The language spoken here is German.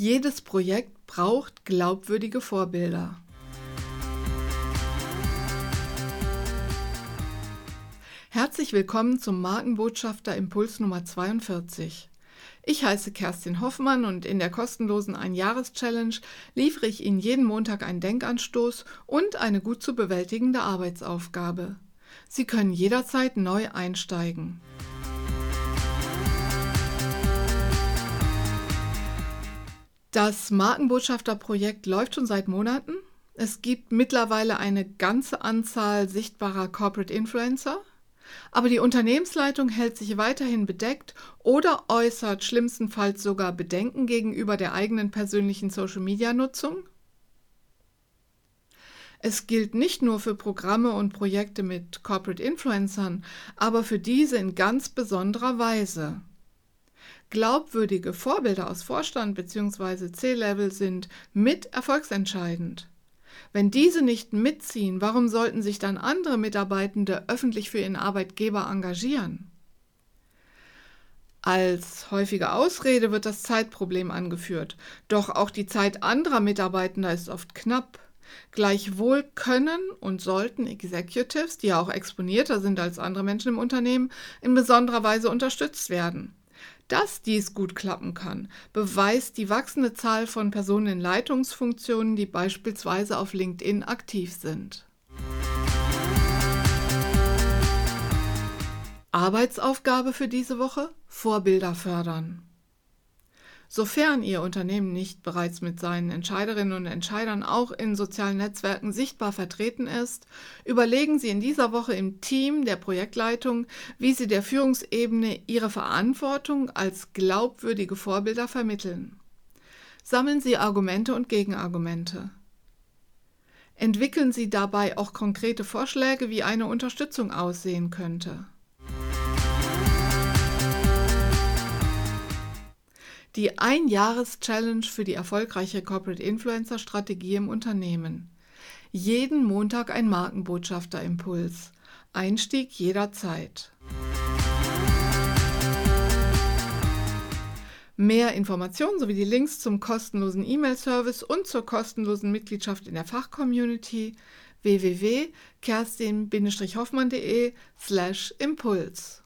Jedes Projekt braucht glaubwürdige Vorbilder. Herzlich willkommen zum Markenbotschafter Impuls Nummer 42. Ich heiße Kerstin Hoffmann und in der kostenlosen Ein-Jahres-Challenge liefere ich Ihnen jeden Montag einen Denkanstoß und eine gut zu bewältigende Arbeitsaufgabe. Sie können jederzeit neu einsteigen. Das Markenbotschafterprojekt läuft schon seit Monaten. Es gibt mittlerweile eine ganze Anzahl sichtbarer Corporate Influencer, aber die Unternehmensleitung hält sich weiterhin bedeckt oder äußert schlimmstenfalls sogar Bedenken gegenüber der eigenen persönlichen Social-Media-Nutzung. Es gilt nicht nur für Programme und Projekte mit Corporate Influencern, aber für diese in ganz besonderer Weise. Glaubwürdige Vorbilder aus Vorstand bzw. C-Level sind mit erfolgsentscheidend. Wenn diese nicht mitziehen, warum sollten sich dann andere Mitarbeitende öffentlich für ihren Arbeitgeber engagieren? Als häufige Ausrede wird das Zeitproblem angeführt, doch auch die Zeit anderer Mitarbeitender ist oft knapp. Gleichwohl können und sollten Executives, die ja auch exponierter sind als andere Menschen im Unternehmen, in besonderer Weise unterstützt werden. Dass dies gut klappen kann, beweist die wachsende Zahl von Personen in Leitungsfunktionen, die beispielsweise auf LinkedIn aktiv sind. Arbeitsaufgabe für diese Woche? Vorbilder fördern. Sofern Ihr Unternehmen nicht bereits mit seinen Entscheiderinnen und Entscheidern auch in sozialen Netzwerken sichtbar vertreten ist, überlegen Sie in dieser Woche im Team der Projektleitung, wie Sie der Führungsebene Ihre Verantwortung als glaubwürdige Vorbilder vermitteln. Sammeln Sie Argumente und Gegenargumente. Entwickeln Sie dabei auch konkrete Vorschläge, wie eine Unterstützung aussehen könnte. Die Ein-Jahres-Challenge für die erfolgreiche Corporate Influencer-Strategie im Unternehmen. Jeden Montag ein Markenbotschafter-Impuls. Einstieg jederzeit. Mehr Informationen sowie die Links zum kostenlosen E-Mail-Service und zur kostenlosen Mitgliedschaft in der Fachcommunity www.kerstin-hoffmann.de slash Impuls.